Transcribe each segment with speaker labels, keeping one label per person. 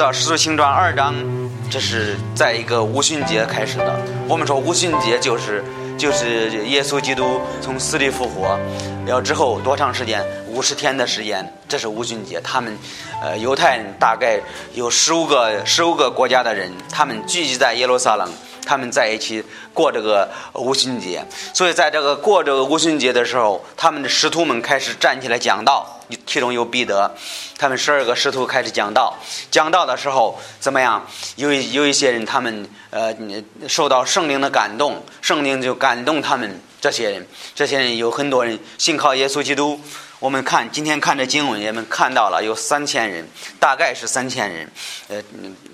Speaker 1: 知道《使徒行传》二章，这是在一个无旬节开始的。我们说无旬节就是就是耶稣基督从死里复活，了之后多长时间？五十天的时间，这是无旬节。他们，呃，犹太人大概有十五个十五个国家的人，他们聚集在耶路撒冷。他们在一起过这个五旬节，所以在这个过这个五旬节的时候，他们的使徒们开始站起来讲道，其中有彼得，他们十二个使徒开始讲道。讲道的时候怎么样？有有一些人，他们呃受到圣灵的感动，圣灵就感动他们这些人，这些人有很多人信靠耶稣基督。我们看今天看这经文，也们看到了有三千人，大概是三千人，呃，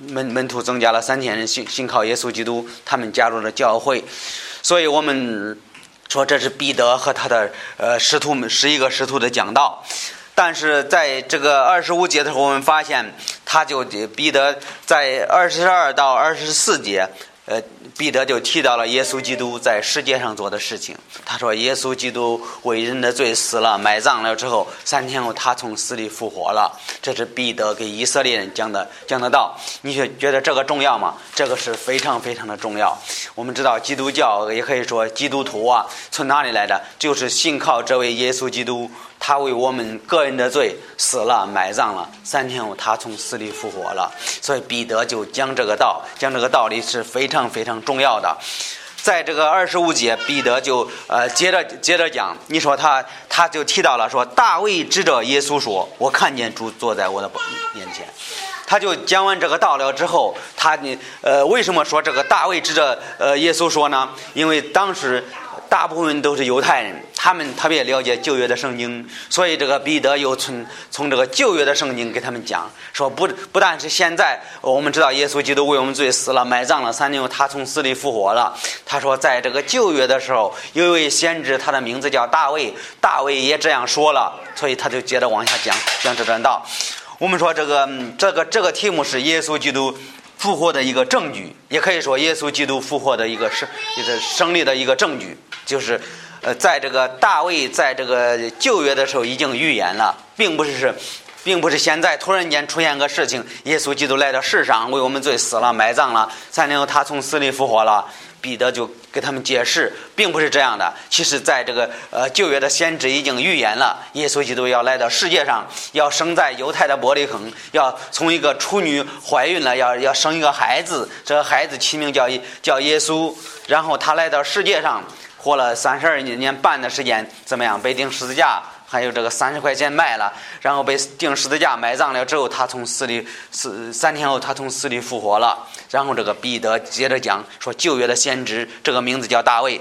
Speaker 1: 门门徒增加了三千人信信靠耶稣基督，他们加入了教会，所以我们说这是彼得和他的呃师徒们十一个师徒的讲道，但是在这个二十五节的时候，我们发现他就彼得在二十二到二十四节。呃，彼得就提到了耶稣基督在世界上做的事情。他说，耶稣基督为人的罪死了，埋葬了之后，三天后他从死里复活了。这是彼得给以色列人讲的讲的道。你觉觉得这个重要吗？这个是非常非常的重要。我们知道基督教也可以说基督徒啊，从哪里来的？就是信靠这位耶稣基督。他为我们个人的罪死了，埋葬了。三天后，他从死里复活了。所以彼得就讲这个道，讲这个道理是非常非常重要的。在这个二十五节，彼得就呃接着接着讲。你说他他就提到了说，大卫指着耶稣说：“我看见主坐在我的面前。”他就讲完这个道了之后，他呢呃为什么说这个大卫指着呃耶稣说呢？因为当时。大部分都是犹太人，他们特别了解旧约的圣经，所以这个彼得又从从这个旧约的圣经给他们讲，说不不但是现在我们知道耶稣基督为我们罪死了，埋葬了，三年后他从死里复活了。他说，在这个旧约的时候，有一位先知，他的名字叫大卫，大卫也这样说了，所以他就接着往下讲讲这段道。我们说这个这个这个题目是耶稣基督。复活的一个证据，也可以说耶稣基督复活的一个胜，就是胜利的一个证据，就是，呃，在这个大卫在这个旧约的时候已经预言了，并不是是，并不是现在突然间出现个事情，耶稣基督来到世上为我们罪死了埋葬了，三年后他从死里复活了。彼得就给他们解释，并不是这样的。其实，在这个呃旧约的先知已经预言了，耶稣基督要来到世界上，要生在犹太的伯利恒，要从一个处女怀孕了，要要生一个孩子，这个孩子起名叫叫耶稣。然后他来到世界上，活了三十二年半的时间，怎么样？被钉十字架。还有这个三十块钱卖了，然后被钉十字架埋葬了之后，他从死里死三天后，他从死里复活了。然后这个彼得接着讲说，旧约的先知这个名字叫大卫。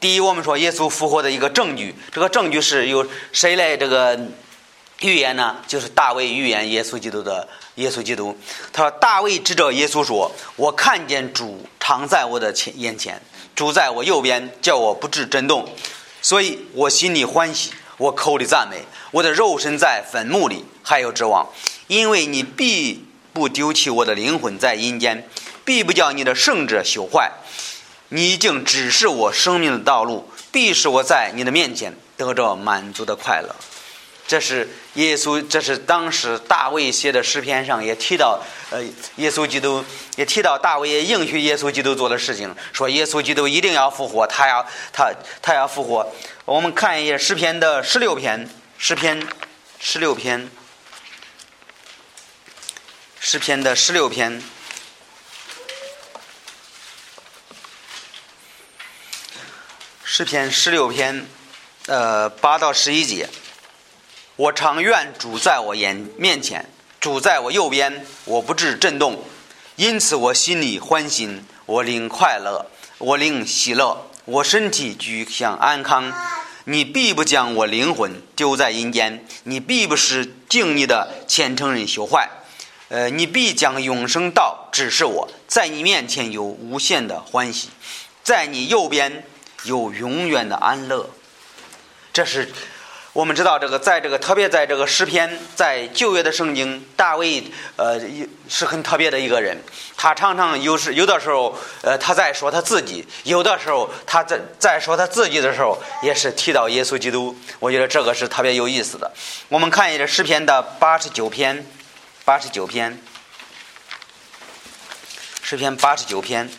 Speaker 1: 第一，我们说耶稣复活的一个证据，这个证据是由谁来这个预言呢？就是大卫预言耶稣基督的耶稣基督。他说大卫指着耶稣说：“我看见主常在我的前眼前，主在我右边，叫我不致震动，所以我心里欢喜。”我口里赞美，我的肉身在坟墓里还有指望，因为你必不丢弃我的灵魂在阴间，必不叫你的圣者朽坏。你已经指示我生命的道路，必使我在你的面前得着满足的快乐。这是耶稣，这是当时大卫写的诗篇上也提到，呃，耶稣基督也提到大卫也应许耶稣基督做的事情，说耶稣基督一定要复活，他要他他要复活。我们看一下诗篇的十六篇，诗篇十六篇，诗篇的十六篇，诗篇十六篇，呃，八到十一节。我常愿主在我眼面前，主在我右边，我不致震动，因此我心里欢心，我灵快乐，我灵喜乐，我身体居享安康。你必不将我灵魂丢在阴间，你必不是敬你的虔诚人朽坏。呃，你必将永生道指示我，在你面前有无限的欢喜，在你右边有永远的安乐。这是。我们知道，这个在这个特别在这个诗篇，在旧约的圣经，大卫呃是很特别的一个人。他常常有时有的时候，呃，他在说他自己；有的时候，他在在说他自己的时候，也是提到耶稣基督。我觉得这个是特别有意思的。我们看一下诗篇的八十九篇，八十九篇。诗篇八十九篇。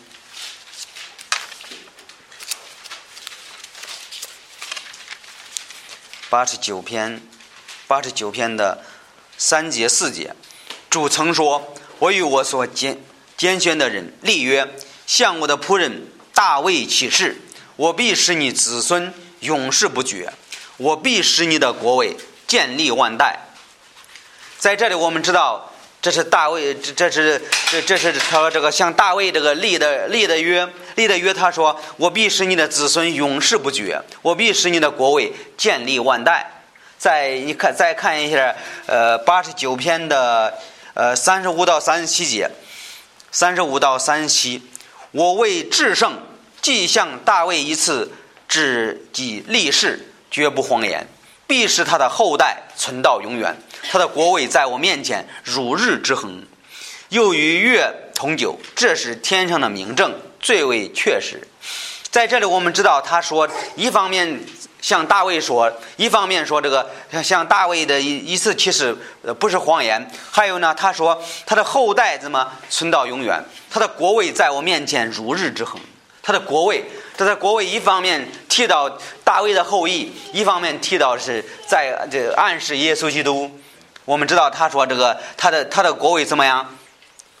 Speaker 1: 八十九篇，八十九篇的三节四节，主曾说：“我与我所拣拣选的人立约，向我的仆人大卫起誓，我必使你子孙永世不绝，我必使你的国位建立万代。”在这里，我们知道这是大卫，这这是这这是他这个向大卫这个立的立的约。立的约，他说：“我必使你的子孙永世不绝，我必使你的国位建立万代。”再你看，再看一下，呃，八十九篇的呃三十五到三十七节，三十五到三十七，我为至圣，既向大卫一次至己立誓，绝不谎言，必使他的后代存到永远，他的国位在我面前如日之恒。又与月同久，这是天上的明证。最为确实，在这里我们知道，他说一方面向大卫说，一方面说这个向大卫的一一次其实不是谎言。还有呢，他说他的后代怎么存到永远？他的国位在我面前如日之恒。他的国位，他的国位一方面提到大卫的后裔，一方面提到是在这暗示耶稣基督。我们知道他说这个他的他的国位怎么样？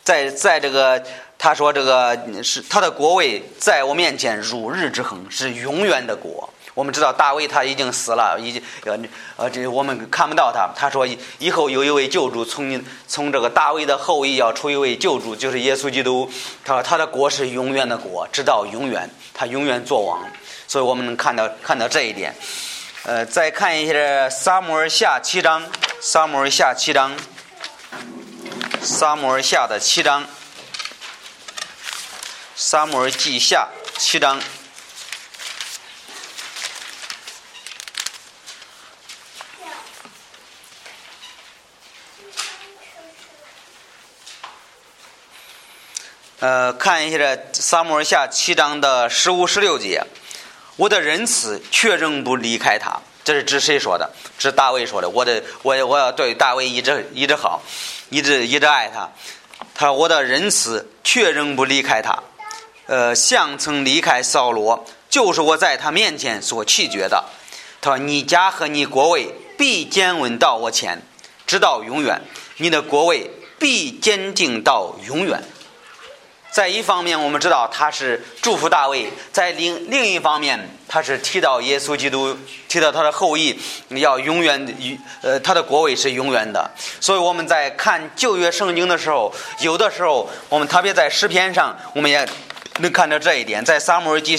Speaker 1: 在在这个。他说：“这个是他的国位在我面前如日之恒，是永远的国。我们知道大卫他已经死了，已经呃呃，这我们看不到他。他说以后有一位救主从从这个大卫的后裔要出一位救主，就是耶稣基督。他说他的国是永远的国，直到永远，他永远作王。所以我们能看到看到这一点。呃，再看一下撒母耳下七章，撒母耳下七章，撒母耳下的七章。”撒母耳记下七章，呃，看一下这撒母耳下七章的十五、十六节。我的仁慈却仍不离开他，这是指谁说的？指大卫说的。我的，我我要对大卫一直一直好，一直一直爱他。他说我的仁慈却仍不离开他。呃，像曾离开扫罗，就是我在他面前所弃绝的。他说：“你家和你国位必坚稳到我前，直到永远。你的国位必坚定到永远。”在一方面，我们知道他是祝福大卫；在另另一方面，他是提到耶稣基督，提到他的后裔要永远与呃他的国位是永远的。所以我们在看旧约圣经的时候，有的时候我们特别在诗篇上，我们也。能看到这一点，在撒母耳记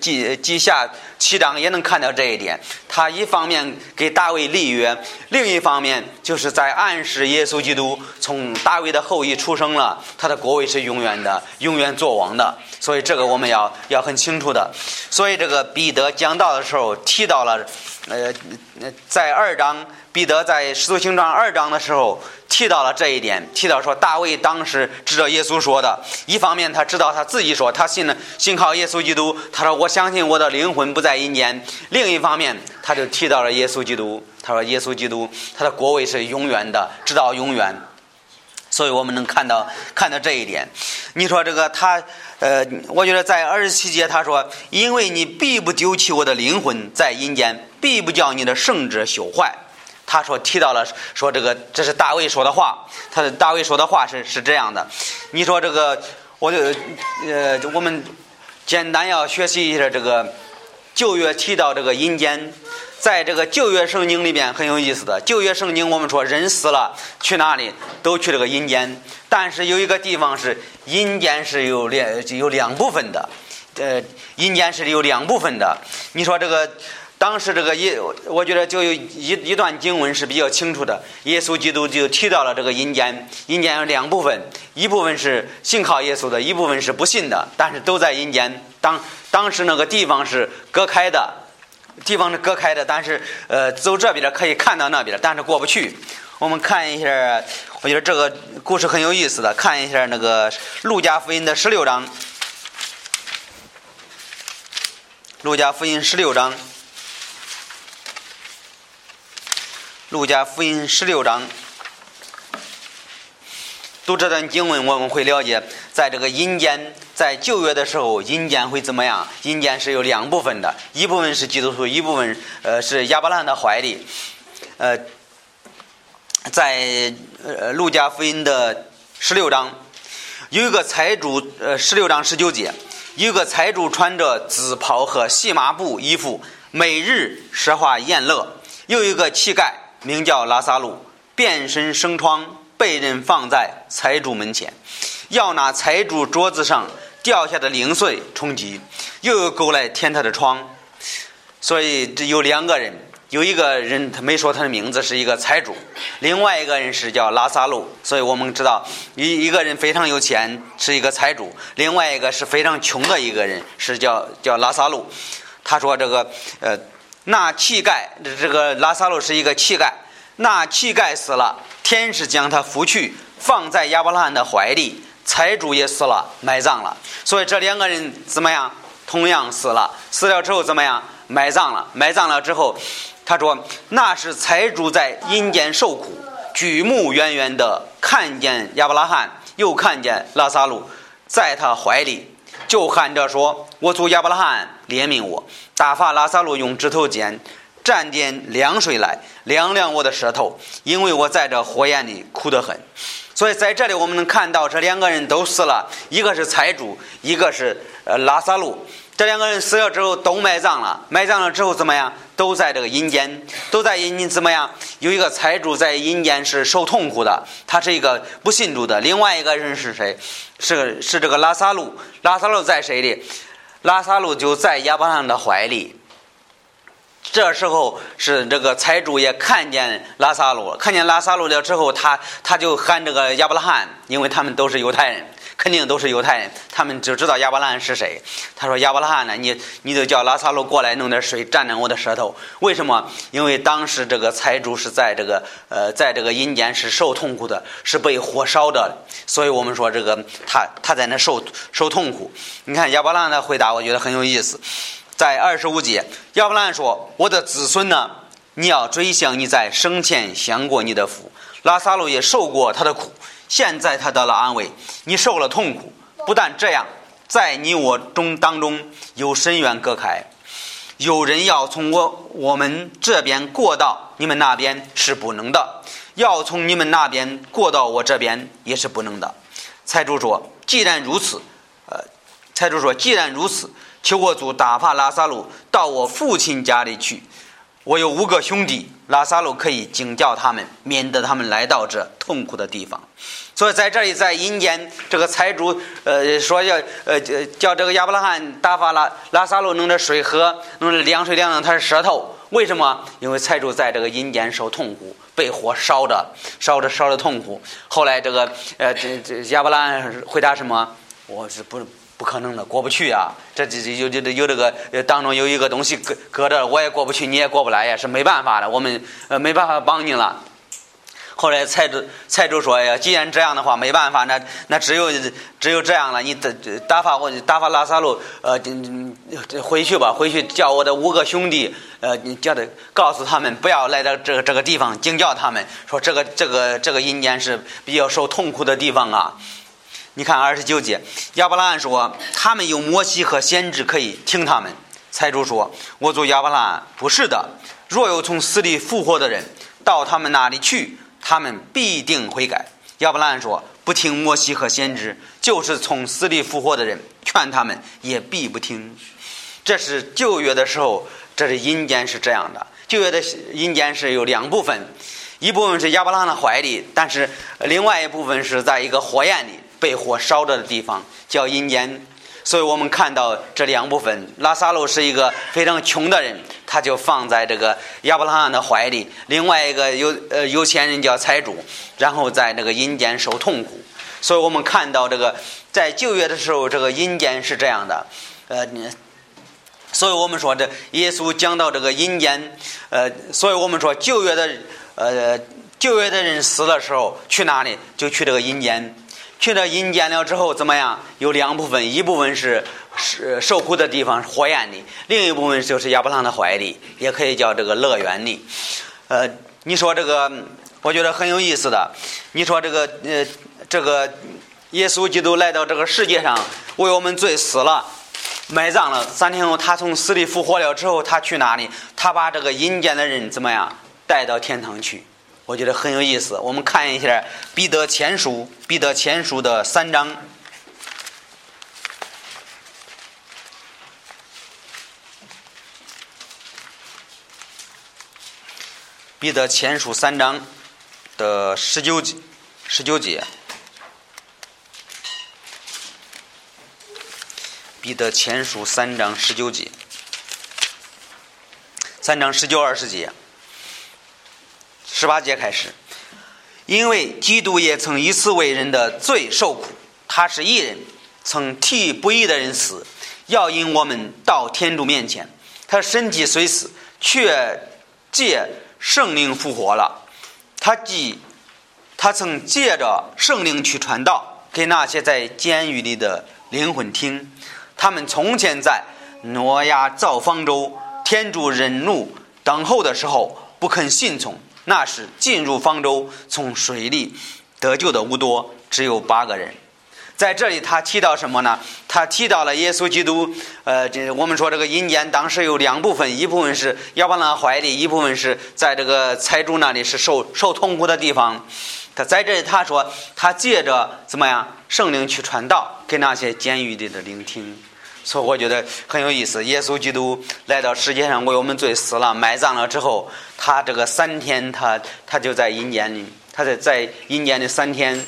Speaker 1: 记记下七章也能看到这一点。他一方面给大卫立约，另一方面就是在暗示耶稣基督从大卫的后裔出生了，他的国位是永远的，永远做王的。所以这个我们要要很清楚的。所以这个彼得讲道的时候提到了，呃，在二章。彼得在《使徒行传》二章的时候提到了这一点，提到说大卫当时指着耶稣说的，一方面他知道他自己说他信了信靠耶稣基督，他说我相信我的灵魂不在阴间；另一方面他就提到了耶稣基督，他说耶稣基督他的国位是永远的，直到永远。所以我们能看到看到这一点。你说这个他呃，我觉得在二十七节他说，因为你必不丢弃我的灵魂在阴间，必不叫你的圣者朽坏。他说提到了说这个这是大卫说的话，他的大卫说的话是是这样的。你说这个，我就呃，我们简单要学习一下这个旧约提到这个阴间，在这个旧约圣经里边很有意思的。旧约圣经我们说人死了去哪里都去这个阴间，但是有一个地方是阴间是有两有两部分的，呃，阴间是有两部分的。你说这个。当时这个耶，我觉得就有一一段经文是比较清楚的。耶稣基督就提到了这个阴间，阴间有两部分，一部分是信靠耶稣的，一部分是不信的，但是都在阴间。当当时那个地方是隔开的，地方是隔开的，但是呃，走这边可以看到那边，但是过不去。我们看一下，我觉得这个故事很有意思的，看一下那个路加福音的十六章，路加福音十六章。路加福音十六章，读这段经文，我们会了解，在这个阴间，在旧约的时候，阴间会怎么样？阴间是有两部分的，一部分是基督徒，一部分呃是亚伯拉罕的怀里。呃，在呃路加福音的十六章，有一个财主，呃十六章十九节，有一个财主穿着紫袍和细麻布衣服，每日奢华宴乐。有一个乞丐名叫拉萨路，变身生疮。被人放在财主门前，要拿财主桌子上掉下的零碎充饥，又有狗来舔他的疮。所以这有两个人，有一个人他没说他的名字是一个财主，另外一个人是叫拉萨路。所以我们知道一一个人非常有钱是一个财主，另外一个是非常穷的一个人是叫叫拉萨路。他说这个呃，那乞丐这个拉萨路是一个乞丐，那乞丐死了。天使将他扶去，放在亚伯拉罕的怀里。财主也死了，埋葬了。所以这两个人怎么样？同样死了。死了之后怎么样？埋葬了。埋葬了之后，他说：“那是财主在阴间受苦，举目远远的看见亚伯拉罕，又看见拉萨路在他怀里，就喊着说：‘我主亚伯拉罕，怜悯我，打发拉萨路用指头尖。’”蘸点凉水来凉凉我的舌头，因为我在这火焰里苦得很。所以在这里我们能看到，这两个人都死了，一个是财主，一个是呃拉萨路。这两个人死了之后都埋葬了，埋葬了之后怎么样？都在这个阴间，都在阴间怎么样？有一个财主在阴间是受痛苦的，他是一个不信主的。另外一个人是谁？是是这个拉萨路。拉萨路在谁里？拉萨路就在亚伯拉罕的怀里。这时候是这个财主也看见拉萨路，看见拉萨路了之后，他他就喊这个亚伯拉罕，因为他们都是犹太人，肯定都是犹太人，他们就知道亚伯拉罕是谁。他说：“亚伯拉罕呢，你你就叫拉萨路过来弄点水蘸蘸我的舌头。为什么？因为当时这个财主是在这个呃，在这个阴间是受痛苦的，是被火烧的，所以我们说这个他他在那受受痛苦。你看亚伯拉罕的回答，我觉得很有意思。”在二十五节，亚伯拉罕说：“我的子孙呢？你要追想你在生前享过你的福，拉萨路也受过他的苦，现在他得了安慰，你受了痛苦。不但这样，在你我中当中有深渊隔开，有人要从我我们这边过到你们那边是不能的，要从你们那边过到我这边也是不能的。”财主说：“既然如此，呃，财主说：既然如此。”求我主打发拉萨路到我父亲家里去。我有五个兄弟，拉萨路可以警教他们，免得他们来到这痛苦的地方。所以在这里，在阴间，这个财主呃说要呃叫这个亚伯拉罕打发拉拉萨路弄点水喝，弄点凉水凉凉他的舌头。为什么？因为财主在这个阴间受痛苦，被火烧着，烧着烧着痛苦。后来这个呃这这亚伯拉罕回答什么？我是不。不可能的，过不去啊！这这这有有有这个当中有一个东西搁搁着，我也过不去，你也过不来呀，是没办法的，我们呃没办法帮你了。后来财主财主说呀，既然这样的话，没办法，那那只有只有这样了，你打打发我打发拉萨路呃回去吧，回去叫我的五个兄弟呃，你叫他告诉他们不要来到这个这个地方，警叫他们说这个这个这个阴间是比较受痛苦的地方啊。你看二十九节，亚伯拉罕说：“他们有摩西和先知可以听他们。”财主说：“我做亚伯拉罕不是的。若有从死里复活的人到他们那里去，他们必定悔改。”亚伯拉罕说：“不听摩西和先知，就是从死里复活的人，劝他们也必不听。”这是旧约的时候，这是阴间是这样的。旧约的阴间是有两部分，一部分是亚伯拉罕的怀里，但是另外一部分是在一个火焰里。被火烧着的地方叫阴间，所以我们看到这两部分。拉萨路是一个非常穷的人，他就放在这个亚伯拉罕的怀里；另外一个有呃有钱人叫财主，然后在那个阴间受痛苦。所以我们看到这个在旧约的时候，这个阴间是这样的。呃，所以我们说这耶稣讲到这个阴间，呃，所以我们说旧约的呃旧约的人死的时候去哪里？就去这个阴间。去了阴间了之后怎么样？有两部分，一部分是是受苦的地方，火焰的；另一部分就是亚伯拉罕的怀里，也可以叫这个乐园里。呃，你说这个，我觉得很有意思的。你说这个呃，这个耶稣基督来到这个世界上，为我们罪死了，埋葬了。三天后，他从死里复活了之后，他去哪里？他把这个阴间的人怎么样带到天堂去？我觉得很有意思。我们看一下《彼得前书》，《彼得前书》的三章。彼得前书三章的十九节，十九节。彼得前书三章十九节，三章十九二十节，十八节开始。因为基督也曾一次为人的罪受苦，他是义人，曾替不义的人死，要引我们到天主面前。他身体虽死，却借。圣灵复活了，他既他曾借着圣灵去传道，给那些在监狱里的灵魂听。他们从前在挪亚造方舟，天主忍怒等候的时候不肯信从，那时进入方舟从水里得救的无多，只有八个人。在这里，他提到什么呢？他提到了耶稣基督。呃，这我们说这个阴间当时有两部分，一部分是亚伯拉怀里，一部分是在这个财主那里是受受痛苦的地方。他在这里他说，他借着怎么样圣灵去传道，给那些监狱里的聆听。所以我觉得很有意思。耶稣基督来到世界上为我们罪死了，埋葬了之后，他这个三天，他他就在阴间里，他在在阴间的三天。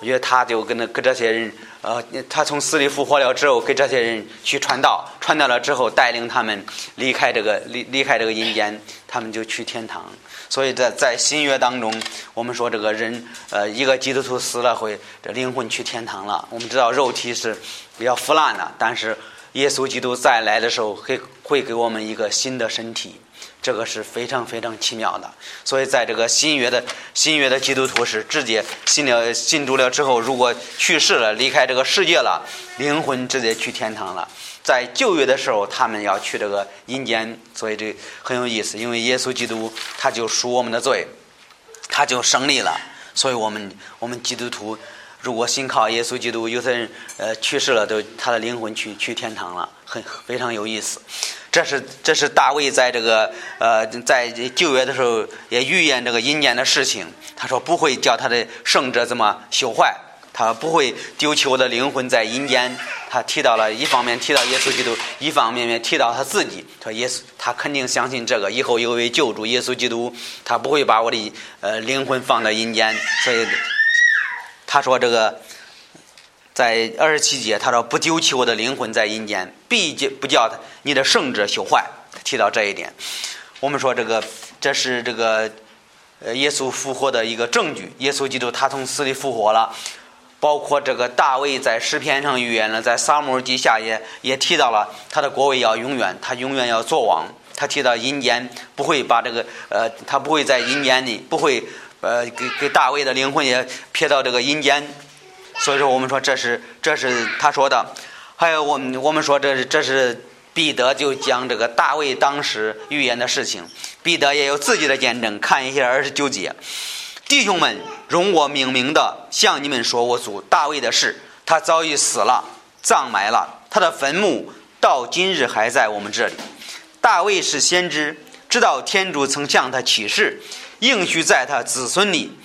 Speaker 1: 我觉得他就跟那跟这些人，呃，他从死里复活了之后，给这些人去传道，传道了之后，带领他们离开这个离离开这个阴间，他们就去天堂。所以在在新约当中，我们说这个人，呃，一个基督徒死了会这灵魂去天堂了。我们知道肉体是比较腐烂的，但是耶稣基督再来的时候，会会给我们一个新的身体。这个是非常非常奇妙的，所以在这个新约的新约的基督徒是直接信了信主了之后，如果去世了离开这个世界了，灵魂直接去天堂了。在旧约的时候，他们要去这个阴间，所以这很有意思，因为耶稣基督他就赎我们的罪，他就胜利了，所以我们我们基督徒如果信靠耶稣基督，有些人呃去世了，都他的灵魂去去天堂了，很非常有意思。这是这是大卫在这个呃在旧约的时候也预言这个阴间的事情。他说不会叫他的圣者怎么朽坏，他不会丢弃我的灵魂在阴间。他提到了一方面提到耶稣基督，一方面面提到他自己。说耶稣他肯定相信这个，以后有位救主耶稣基督，他不会把我的呃灵魂放到阴间。所以他说这个。在二十七节，他说：“不丢弃我的灵魂在阴间，必叫不叫你的圣者朽坏。”提到这一点，我们说这个这是这个呃耶稣复活的一个证据。耶稣基督他从死里复活了，包括这个大卫在诗篇上预言了，在撒母耳记下也也提到了他的国位要永远，他永远要做王。他提到阴间不会把这个呃，他不会在阴间里，不会呃给给大卫的灵魂也撇到这个阴间。所以说，我们说这是这是他说的，还有我们我们说这是这是彼得就讲这个大卫当时预言的事情，彼得也有自己的见证。看一下二十九节，弟兄们，容我明明的向你们说我祖大卫的事，他早已死了，葬埋了，他的坟墓到今日还在我们这里。大卫是先知，知道天主曾向他启示，应许在他子孙里。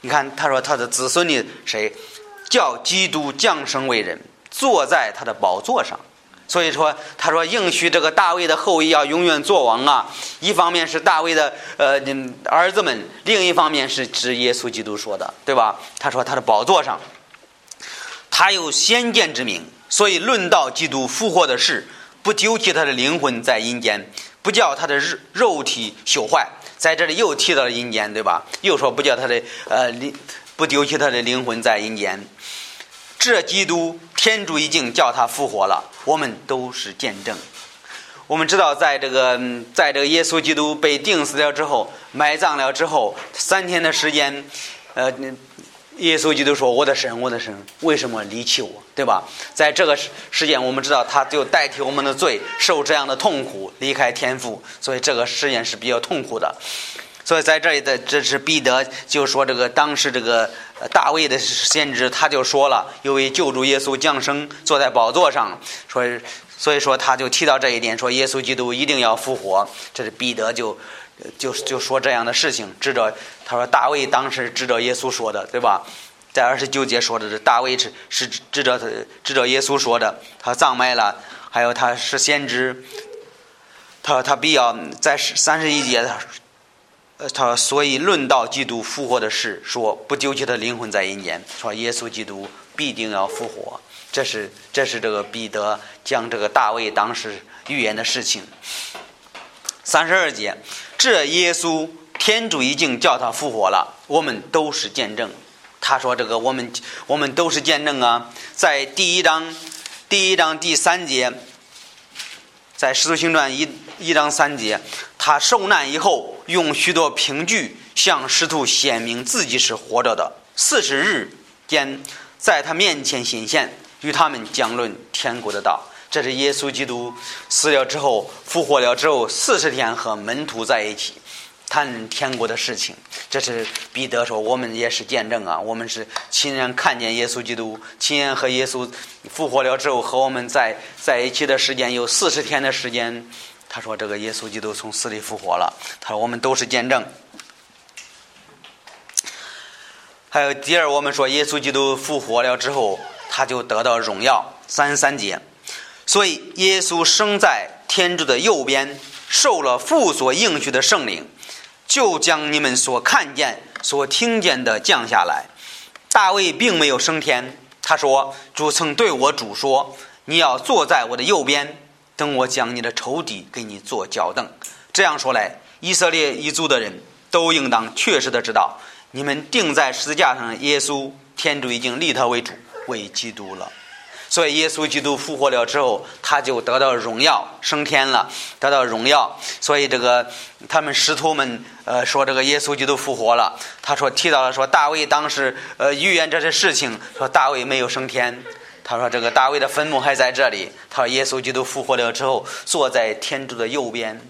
Speaker 1: 你看，他说他的子孙里谁？叫基督降生为人，坐在他的宝座上。所以说，他说应许这个大卫的后裔要永远做王啊。一方面是大卫的呃儿子们，另一方面是指耶稣基督说的，对吧？他说他的宝座上，他有先见之明，所以论到基督复活的事，不丢弃他的灵魂在阴间，不叫他的肉肉体朽坏。在这里又提到了阴间，对吧？又说不叫他的呃灵。不丢弃他的灵魂在阴间，这基督天主已经叫他复活了，我们都是见证。我们知道，在这个在这个耶稣基督被钉死了之后，埋葬了之后，三天的时间，呃，耶稣基督说：“我的神，我的神，为什么离弃我？对吧？”在这个时间，我们知道他就代替我们的罪，受这样的痛苦，离开天父，所以这个实验是比较痛苦的。所以在这里的这是彼得就说这个当时这个大卫的先知他就说了，由于救助耶稣降生坐在宝座上，所以所以说他就提到这一点，说耶稣基督一定要复活。这是彼得就就就说这样的事情，指着他说大卫当时指着耶稣说的，对吧？在二十九节说的是大卫是是指着他指着耶稣说的，他葬埋了，还有他是先知，他说他必要在三十一节。呃，他所以论到基督复活的事，说不丢弃的灵魂在阴间，说耶稣基督必定要复活，这是这是这个彼得将这个大卫当时预言的事情。三十二节，这耶稣天主已经叫他复活了，我们都是见证。他说这个我们我们都是见证啊，在第一章第一章第三节。在《使徒行传》一一章三节，他受难以后，用许多凭据向使徒显明自己是活着的。四十日间，在他面前显现，与他们讲论天国的道。这是耶稣基督死了之后，复活了之后，四十天和门徒在一起。谈天国的事情，这是彼得说：“我们也是见证啊，我们是亲眼看见耶稣基督，亲眼和耶稣复活了之后，和我们在在一起的时间有四十天的时间。”他说：“这个耶稣基督从死里复活了。”他说：“我们都是见证。”还有第二，我们说耶稣基督复活了之后，他就得到荣耀。三十三节，所以耶稣生在天主的右边，受了父所应许的圣灵。就将你们所看见、所听见的降下来。大卫并没有升天，他说：“主曾对我主说，你要坐在我的右边，等我将你的仇敌给你做脚凳。”这样说来，以色列一族的人都应当确实的知道，你们钉在十字架上的耶稣，天主已经立他为主、为基督了。所以，耶稣基督复活了之后，他就得到荣耀，升天了，得到荣耀。所以，这个他们师徒们呃说，这个耶稣基督复活了。他说提到了说，大卫当时呃预言这些事情，说大卫没有升天。他说这个大卫的坟墓还在这里。他说耶稣基督复活了之后，坐在天主的右边，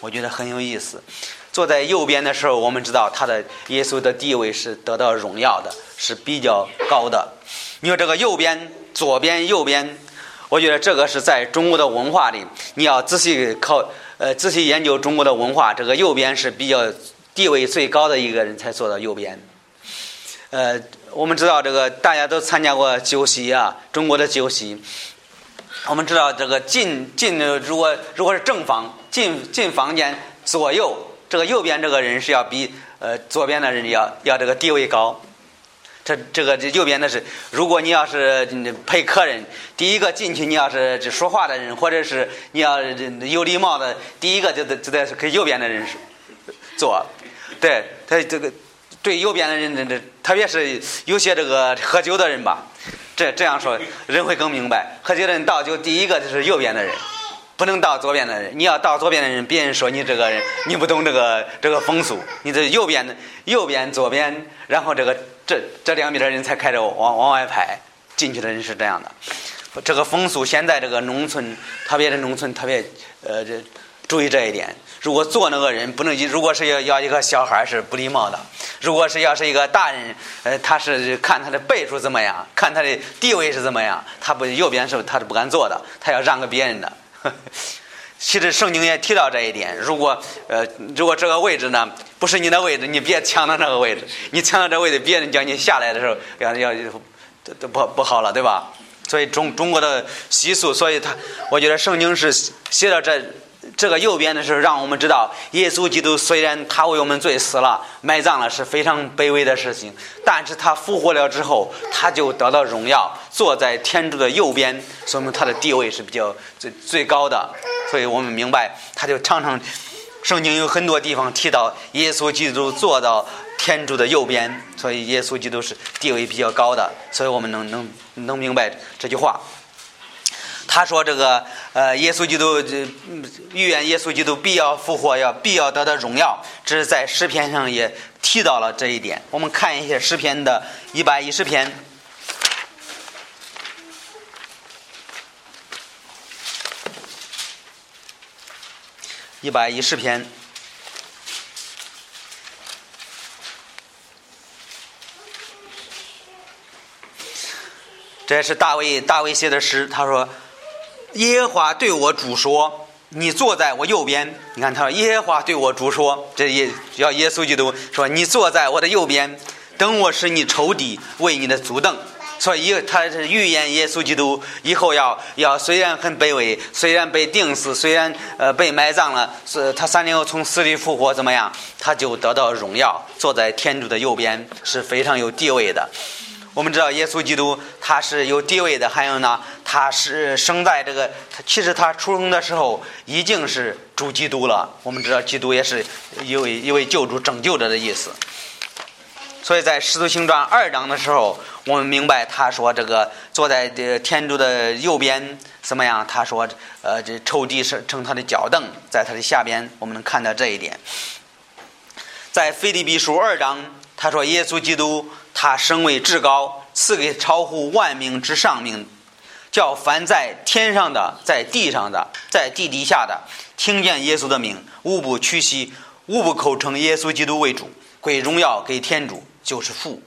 Speaker 1: 我觉得很有意思。坐在右边的时候，我们知道他的耶稣的地位是得到荣耀的，是比较高的。你说这个右边。左边、右边，我觉得这个是在中国的文化里，你要仔细考，呃，仔细研究中国的文化。这个右边是比较地位最高的一个人才坐到右边。呃，我们知道这个大家都参加过酒席啊，中国的酒席。我们知道这个进进，如果如果是正房进进房间，左右这个右边这个人是要比呃左边的人要要这个地位高。这这个这右边的是，如果你要是陪客人，第一个进去，你要是这说话的人，或者是你要有礼貌的，第一个就得就得给右边的人坐。对他这个对右边的人，这这特别是有些这个喝酒的人吧，这这样说人会更明白。喝酒的人倒酒，第一个就是右边的人。不能倒左边的人，你要倒左边的人，别人说你这个人你不懂这个这个风俗，你这右边的右边左边，然后这个这这两边的人才开始往往外排，进去的人是这样的。这个风俗现在这个农村，特别是农村特别呃这注意这一点。如果坐那个人不能，如果是要要一个小孩是不礼貌的；如果是要是一个大人，呃他是看他的辈数怎么样，看他的地位是怎么样，他不右边是他是不敢坐的，他要让给别人的。其实圣经也提到这一点。如果呃，如果这个位置呢不是你的位置，你别抢到那个位置。你抢到这位置，别人叫你下来的时候，要要都都不不好了，对吧？所以中中国的习俗，所以他我觉得圣经是写到这。这个右边的是让我们知道，耶稣基督虽然他为我们罪死了、埋葬了，是非常卑微的事情，但是他复活了之后，他就得到荣耀，坐在天主的右边，说明他的地位是比较最最高的。所以我们明白，他就常常，圣经有很多地方提到耶稣基督坐到天主的右边，所以耶稣基督是地位比较高的，所以我们能能能明白这句话。他说这个呃耶稣基督这嗯预言耶稣基督必要复活要必要得到荣耀这是在诗篇上也提到了这一点。我们看一下诗篇的一百一十篇。一百一十篇。这是大卫大卫写的诗他说耶和华对我主说，你坐在我右边。”你看，他说：“耶和华对我主说，这也要耶稣基督说，你坐在我的右边，等我使你仇敌为你的足凳。”所以，他是预言耶稣基督以后要要虽然很卑微，虽然被钉死，虽然呃被埋葬了，是他三年后从死里复活，怎么样？他就得到荣耀，坐在天主的右边，是非常有地位的。我们知道耶稣基督他是有地位的，还有呢，他是生在这个，其实他出生的时候已经是主基督了。我们知道基督也是一位一位救主、拯救者的意思。所以在《使徒行传》二章的时候，我们明白他说这个坐在天主的右边怎么样？他说，呃，这抽屉是成他的脚凳，在他的下边，我们能看到这一点。在《腓立比书》二章，他说耶稣基督他身为至高，赐给超乎万名之上名，叫凡在天上的、在地上的、在地底下的，听见耶稣的名，无不屈膝，无不口称耶稣基督为主，归荣耀给天主。就是父，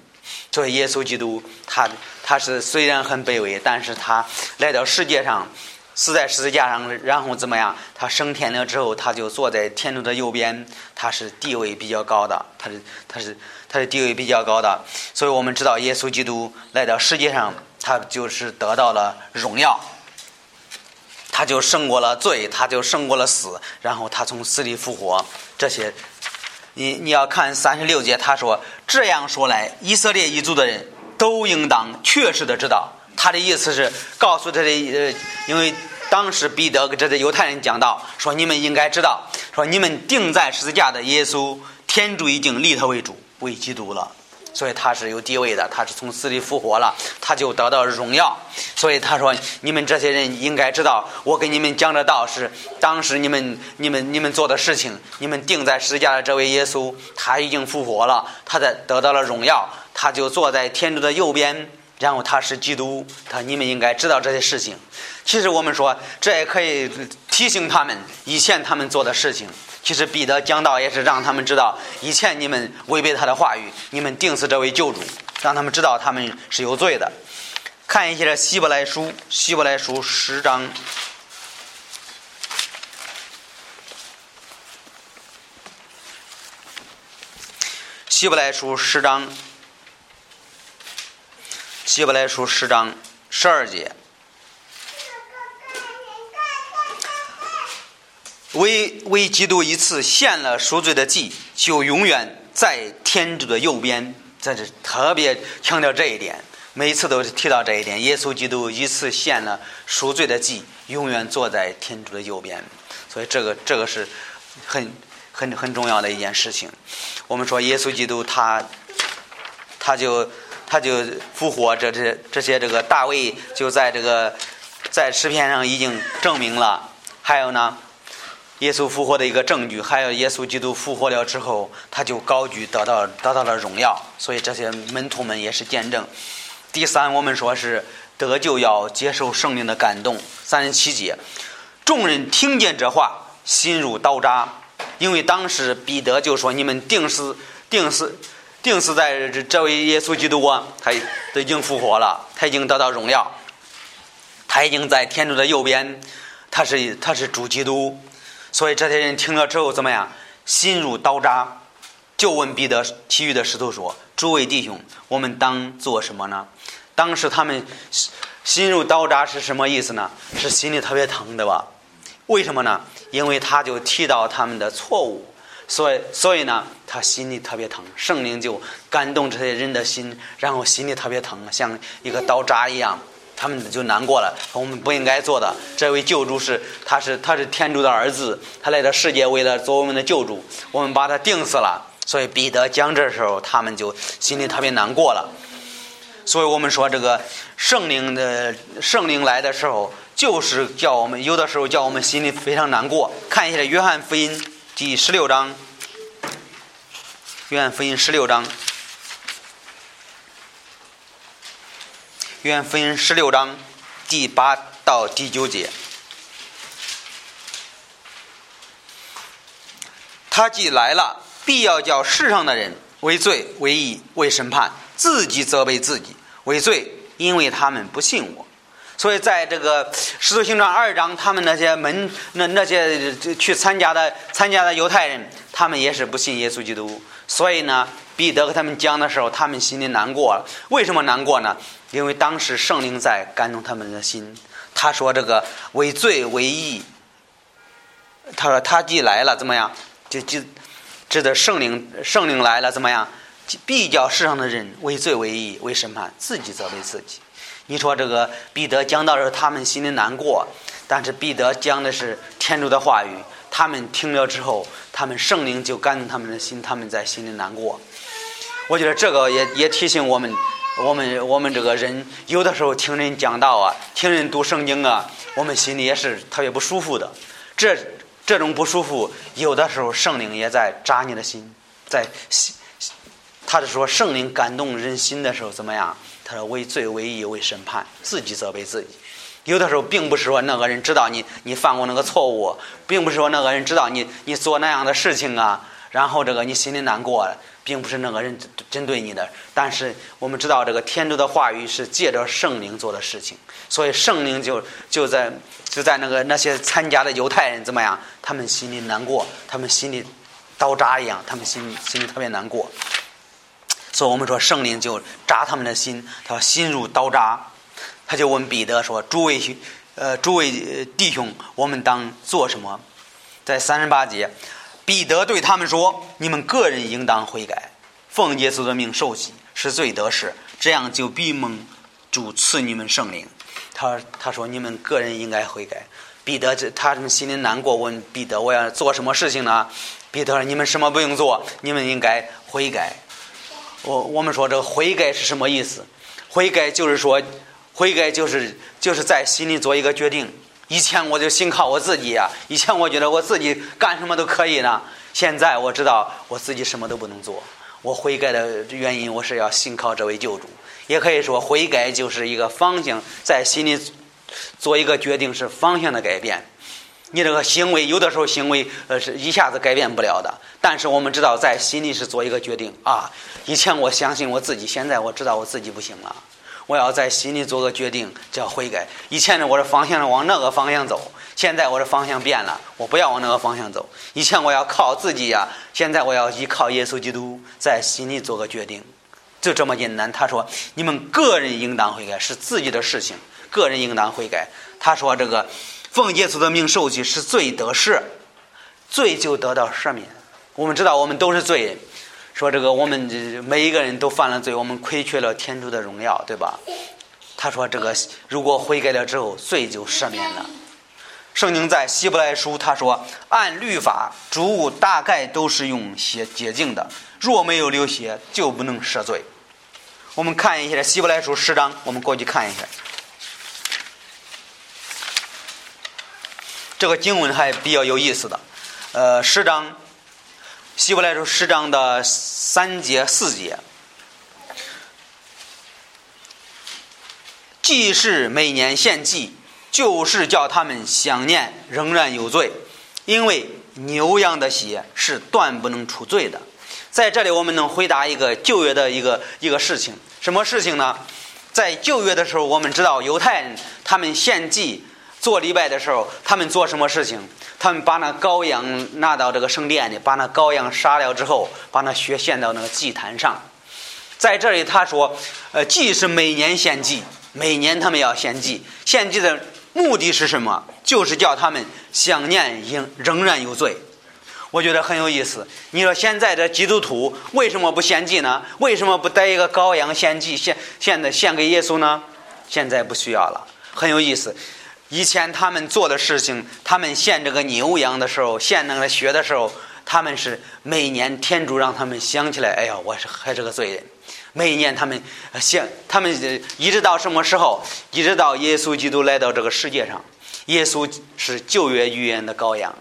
Speaker 1: 所以耶稣基督他他是虽然很卑微，但是他来到世界上，死在十字架上，然后怎么样？他升天了之后，他就坐在天主的右边，他是地位比较高的，他是他是他的地位比较高的。所以我们知道，耶稣基督来到世界上，他就是得到了荣耀，他就胜过了罪，他就胜过了死，然后他从死里复活，这些。你你要看三十六节，他说这样说来，以色列一族的人都应当确实的知道。他的意思是告诉他的，呃，因为当时彼得跟这些犹太人讲到，说你们应该知道，说你们钉在十字架的耶稣，天主已经立他为主为基督了。所以他是有地位的，他是从死里复活了，他就得到荣耀。所以他说：“你们这些人应该知道，我给你们讲的道是当时你们、你们、你们做的事情。你们定在十字架的这位耶稣，他已经复活了，他在得到了荣耀，他就坐在天主的右边。然后他是基督，他你们应该知道这些事情。其实我们说，这也可以提醒他们以前他们做的事情。”其实彼得讲道也是让他们知道，以前你们违背他的话语，你们定死这位救主，让他们知道他们是有罪的。看一下《希伯来书》，《希伯来书》十章，《希伯来书》十章，《希伯来书》十章十二节。为为基督一次献了赎罪的祭，就永远在天主的右边。在这特别强调这一点，每次都是提到这一点。耶稣基督一次献了赎罪的祭，永远坐在天主的右边。所以这个这个是很很很重要的一件事情。我们说耶稣基督他他就他就复活，这这这些这个大卫就在这个在诗篇上已经证明了。还有呢？耶稣复活的一个证据，还有耶稣基督复活了之后，他就高举得到得到了荣耀，所以这些门徒们也是见证。第三，我们说是得救要接受圣灵的感动。三十七节，众人听见这话，心如刀扎，因为当时彼得就说：“你们定是，定是，定死在这这位耶稣基督啊，他都已经复活了，他已经得到荣耀，他已经在天主的右边，他是他是主基督。”所以这些人听了之后怎么样？心如刀扎，就问彼得其余的师徒说：“诸位弟兄，我们当做什么呢？”当时他们心如刀扎是什么意思呢？是心里特别疼，对吧？为什么呢？因为他就提到他们的错误，所以所以呢，他心里特别疼。圣灵就感动这些人的心，然后心里特别疼，像一个刀扎一样。他们就难过了。我们不应该做的。这位救主是，他是他是天主的儿子，他来到世界为了做我们的救主。我们把他定死了，所以彼得讲这时候，他们就心里特别难过了。所以我们说，这个圣灵的圣灵来的时候，就是叫我们有的时候叫我们心里非常难过。看一下《约翰福音》第十六章，《约翰福音》十六章。愿分十六章第八到第九节。他既来了，必要叫世上的人为罪、为义、为审判，自己责备自己，为罪因为他们不信我。所以在这个使徒行传二章，他们那些门那那些去参加的参加的犹太人，他们也是不信耶稣基督。所以呢，彼得和他们讲的时候，他们心里难过了。为什么难过呢？因为当时圣灵在感动他们的心。他说：“这个为罪为义。”他说：“他既来了，怎么样？就就指的圣灵，圣灵来了，怎么样？必叫世上的人为罪为义为审判，自己责备自己。”你说这个彼得讲到时候，他们心里难过，但是彼得讲的是天主的话语，他们听了之后，他们圣灵就感动他们的心，他们在心里难过。我觉得这个也也提醒我们，我们我们这个人有的时候听人讲道啊，听人读圣经啊，我们心里也是特别不舒服的。这这种不舒服，有的时候圣灵也在扎你的心，在心，他是说圣灵感动人心的时候怎么样？他说：“为罪为义为审判，自己责备自己。有的时候，并不是说那个人知道你你犯过那个错误，并不是说那个人知道你你做那样的事情啊，然后这个你心里难过，并不是那个人针对你的。但是我们知道，这个天主的话语是借着圣灵做的事情，所以圣灵就就在就在那个那些参加的犹太人怎么样？他们心里难过，他们心里刀扎一样，他们心心里特别难过。”所以我们说圣灵就扎他们的心，他说心如刀扎，他就问彼得说：“诸位，呃，诸位弟兄，我们当做什么？”在三十八节，彼得对他们说：“你们个人应当悔改，奉耶稣的命受洗，是罪得事，这样就必蒙主赐你们圣灵。”他他说：“你们个人应该悔改。”彼得这他们心里难过，问彼得：“我要做什么事情呢？”彼得说：“你们什么不用做，你们应该悔改。”我我们说这个悔改是什么意思？悔改就是说，悔改就是就是在心里做一个决定。以前我就信靠我自己呀，以前我觉得我自己干什么都可以呢。现在我知道我自己什么都不能做。我悔改的原因，我是要信靠这位救主。也可以说，悔改就是一个方向，在心里做一个决定，是方向的改变。你这个行为有的时候行为呃是一下子改变不了的，但是我们知道在心里是做一个决定啊。以前我相信我自己，现在我知道我自己不行了，我要在心里做个决定，叫悔改。以前呢，我的方向往那个方向走，现在我的方向变了，我不要往那个方向走。以前我要靠自己呀，现在我要依靠耶稣基督，在心里做个决定，就这么简单。他说：“你们个人应当悔改，是自己的事情，个人应当悔改。”他说：“这个。”奉耶稣的命受洗是罪得赦，罪就得到赦免。我们知道我们都是罪人，说这个我们每一个人都犯了罪，我们亏缺了天主的荣耀，对吧？他说这个如果悔改了之后，罪就赦免了。圣经在希伯来书他说，按律法，主物大概都是用血洁净的，若没有流血，就不能赦罪。我们看一下希伯来书十章，我们过去看一下。这个经文还比较有意思的，呃，十章，希伯来书十章的三节四节，既是每年献祭，就是叫他们想念仍然有罪，因为牛羊的血是断不能除罪的。在这里，我们能回答一个旧约的一个一个事情，什么事情呢？在旧约的时候，我们知道犹太人他们献祭。做礼拜的时候，他们做什么事情？他们把那羔羊拿到这个圣殿里，把那羔羊杀了之后，把那血献到那个祭坛上。在这里，他说：“呃，祭是每年献祭，每年他们要献祭。献祭的目的是什么？就是叫他们想念仍仍然有罪。”我觉得很有意思。你说现在的基督徒为什么不献祭呢？为什么不带一个羔羊献祭，献献的献给耶稣呢？现在不需要了，很有意思。以前他们做的事情，他们献这个牛羊的时候，献那个血的时候，他们是每年天主让他们想起来，哎呀，我是还是个罪人。每年他们献，他们一直到什么时候？一直到耶稣基督来到这个世界上，耶稣是旧约预言的羔羊。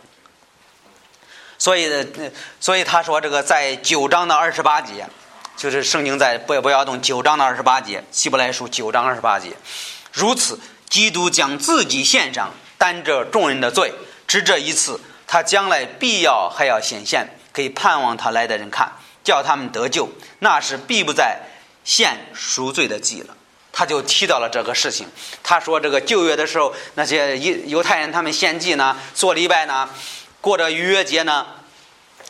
Speaker 1: 所以，所以他说这个在九章的二十八节，就是圣经在不不要动九章的二十八节，希伯来书九章二十八节，如此。基督将自己献上，担着众人的罪，只这一次，他将来必要还要显现，给盼望他来的人看，叫他们得救。那是必不再献赎罪的祭了。他就提到了这个事情。他说，这个旧约的时候，那些犹犹太人他们献祭呢，做礼拜呢，过着逾越节呢。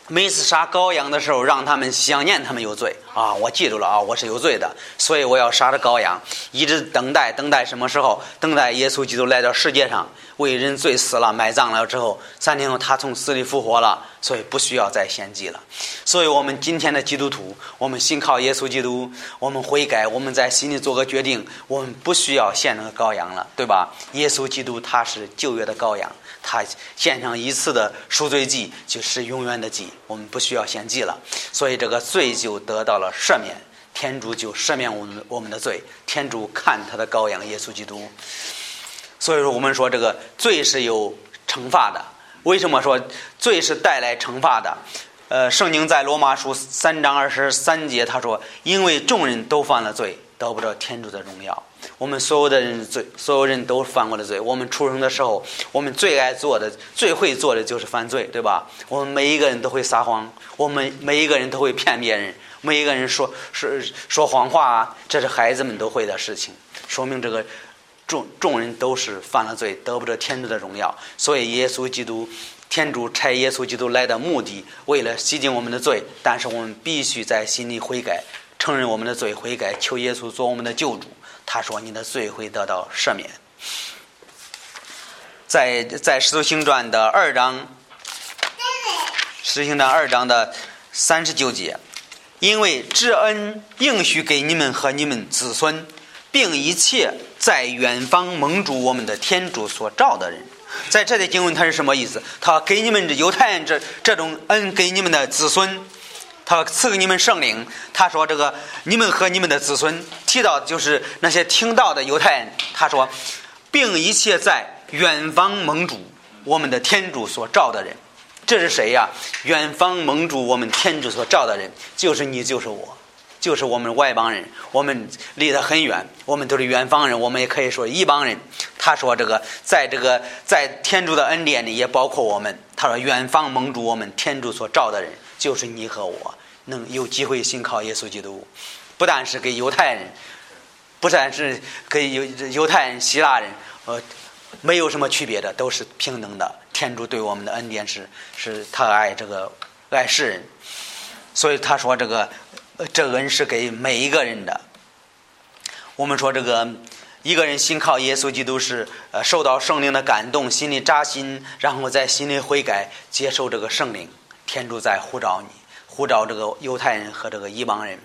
Speaker 1: 每次杀羔羊的时候，让他们想念他们有罪啊！我记住了啊，我是有罪的，所以我要杀着羔羊，一直等待，等待什么时候？等待耶稣基督来到世界上，为人罪死了，埋葬了之后，三天后他从死里复活了，所以不需要再献祭了。所以我们今天的基督徒，我们信靠耶稣基督，我们悔改，我们在心里做个决定，我们不需要献那个羔羊了，对吧？耶稣基督他是旧约的羔羊。他献上一次的赎罪祭，就是永远的祭，我们不需要献祭了，所以这个罪就得到了赦免，天主就赦免我们我们的罪，天主看他的羔羊耶稣基督。所以说，我们说这个罪是有惩罚的。为什么说罪是带来惩罚的？呃，圣经在罗马书三章二十三节他说：“因为众人都犯了罪，得不到天主的荣耀。”我们所有的人罪，所有人都犯过的罪。我们出生的时候，我们最爱做的、最会做的就是犯罪，对吧？我们每一个人都会撒谎，我们每一个人都会骗别人，每一个人说说说谎话，啊这是孩子们都会的事情。说明这个众众人都是犯了罪，得不得天主的荣耀。所以耶稣基督，天主差耶稣基督来的目的，为了洗净我们的罪。但是我们必须在心里悔改，承认我们的罪，悔改，求耶稣做我们的救主。他说：“你的罪会得到赦免。”在在《使徒行传》的二章，《使徒行传》二章的三十九节，因为知恩应许给你们和你们子孙，并一切在远方蒙主我们的天主所召的人。在这里经文，它是什么意思？他给你们这犹太人这这种恩，给你们的子孙。他赐给你们圣灵，他说：“这个你们和你们的子孙提到就是那些听到的犹太人。”他说：“并一切在远方蒙主我们的天主所召的人，这是谁呀？远方蒙主我们天主所召的人，就是你，就是我，就是我们外邦人。我们离得很远，我们都是远方人，我们也可以说异邦人。”他说：“这个在这个在天主的恩典里，也包括我们。”他说：“远方蒙主我们天主所召的人。”就是你和我能有机会信靠耶稣基督，不但是给犹太人，不但是给犹犹太人、希腊人，呃，没有什么区别的，都是平等的。天主对我们的恩典是，是他爱这个爱世人，所以他说这个这恩是给每一个人的。我们说这个一个人信靠耶稣基督是呃受到圣灵的感动，心里扎心，然后在心里悔改，接受这个圣灵。天主在呼召你，呼召这个犹太人和这个异邦人。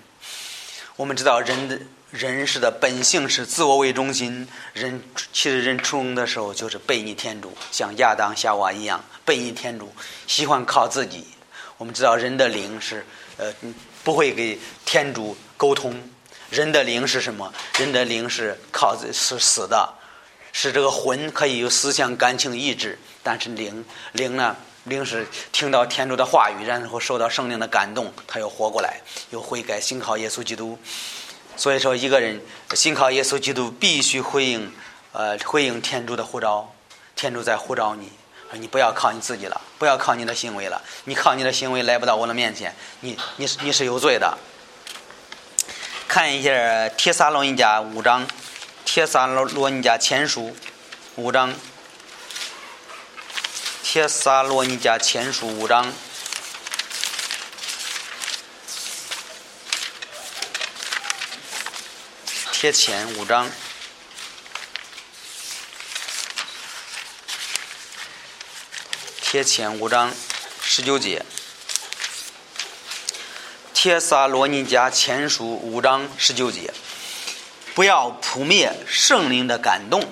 Speaker 1: 我们知道，人的人是的本性是自我为中心。人其实人出生的时候就是背逆天主，像亚当夏娃一样背逆天主，喜欢靠自己。我们知道，人的灵是呃不会给天主沟通。人的灵是什么？人的灵是靠是死的，是这个魂可以有思想、感情、意志，但是灵灵呢？灵是听到天主的话语，然后受到圣灵的感动，他又活过来，又悔改，信靠耶稣基督。所以说，一个人信靠耶稣基督，必须回应，呃，回应天主的呼召。天主在呼召你，说你不要靠你自己了，不要靠你的行为了。你靠你的行为来不到我的面前，你你是你是有罪的。看一下《帖撒罗尼迦五章》，《帖撒罗尼迦前书》五章。帖撒罗尼迦前书五章，贴前五章，贴前五章十九节。帖撒罗尼迦前书五章十九节，不要扑灭圣灵的感动。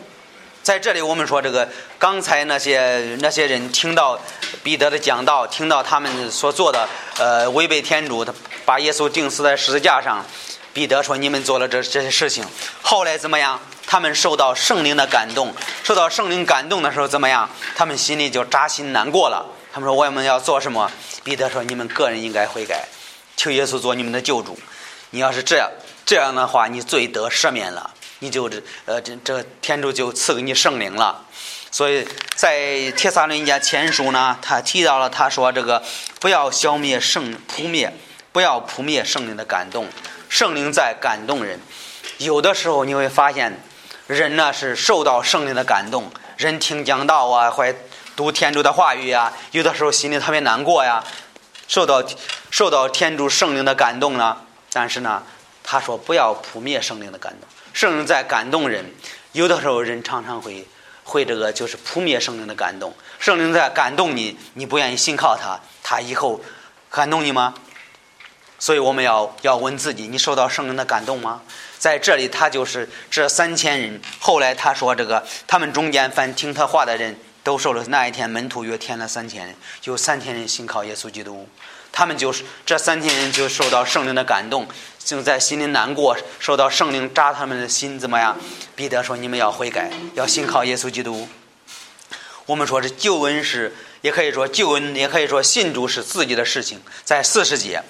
Speaker 1: 在这里，我们说这个刚才那些那些人听到彼得的讲道，听到他们所做的呃违背天主，他把耶稣钉死在十字架上。彼得说：“你们做了这这些事情，后来怎么样？他们受到圣灵的感动，受到圣灵感动的时候怎么样？他们心里就扎心难过了。他们说：我们要做什么？彼得说：你们个人应该悔改，求耶稣做你们的救主。你要是这样这样的话，你罪得赦免了。”你就这呃这这天主就赐给你圣灵了，所以在帖撒罗尼迦前书呢，他提到了他说这个不要消灭圣扑灭，不要扑灭圣灵的感动，圣灵在感动人，有的时候你会发现，人呢是受到圣灵的感动，人听讲道啊，或读天主的话语啊，有的时候心里特别难过呀，受到受到天主圣灵的感动了。但是呢，他说不要扑灭圣灵的感动，圣灵在感动人。有的时候人常常会会这个就是扑灭圣灵的感动，圣灵在感动你，你不愿意信靠他，他以后感动你吗？所以我们要要问自己：你受到圣灵的感动吗？在这里，他就是这三千人。后来他说：“这个他们中间凡听他话的人都受了。那一天，门徒约添了三千人，有三千人信靠耶稣基督。他们就是这三千人就受到圣灵的感动，就在心里难过，受到圣灵扎他们的心，怎么样？彼得说：你们要悔改，要信靠耶稣基督。我们说这救恩是，也可以说救恩，也可以说信主是自己的事情。在四十节。”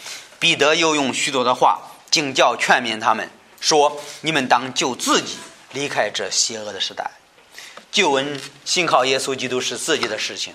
Speaker 1: 彼得又用许多的话警教劝勉他们，说：“你们当救自己，离开这邪恶的时代。救恩信靠耶稣基督是自己的事情。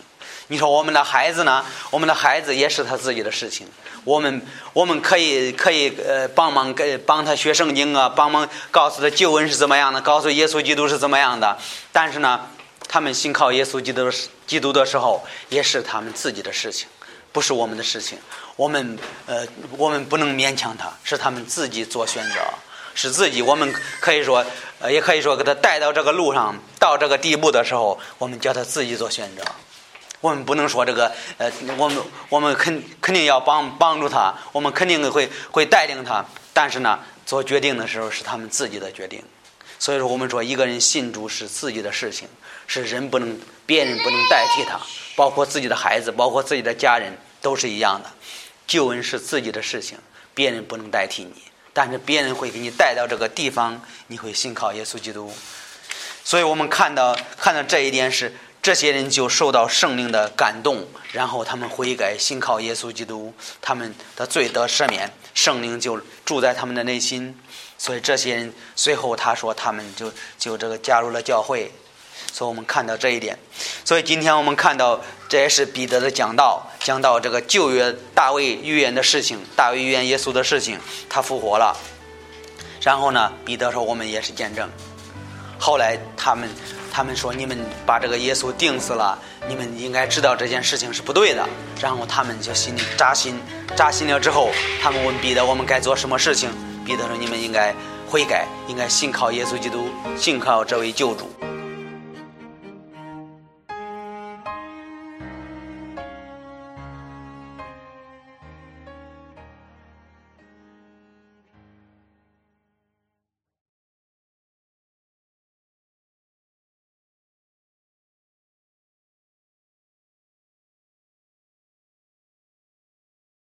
Speaker 1: 你说我们的孩子呢？我们的孩子也是他自己的事情。我们我们可以可以呃帮忙给帮他学圣经啊，帮忙告诉他救恩是怎么样的，告诉耶稣基督是怎么样的。但是呢，他们信靠耶稣基督基督的时候，也是他们自己的事情。”不是我们的事情，我们呃，我们不能勉强他，是他们自己做选择，是自己。我们可以说，呃，也可以说，给他带到这个路上，到这个地步的时候，我们叫他自己做选择。我们不能说这个，呃，我们我们肯肯定要帮帮助他，我们肯定会会带领他。但是呢，做决定的时候是他们自己的决定。所以说，我们说一个人信主是自己的事情，是人不能，别人不能代替他，包括自己的孩子，包括自己的家人。都是一样的，救恩是自己的事情，别人不能代替你，但是别人会给你带到这个地方，你会信靠耶稣基督。所以我们看到看到这一点是，这些人就受到圣灵的感动，然后他们悔改，信靠耶稣基督，他们的罪得赦免，圣灵就住在他们的内心。所以这些人随后他说，他们就就这个加入了教会。所以我们看到这一点，所以今天我们看到这也是彼得的讲道，讲到这个旧约大卫预言的事情，大卫预言耶稣的事情，他复活了。然后呢，彼得说我们也是见证。后来他们他们说你们把这个耶稣钉死了，你们应该知道这件事情是不对的。然后他们就心里扎心，扎心了之后，他们问彼得我们该做什么事情？彼得说你们应该悔改，应该信靠耶稣基督，信靠这位救主。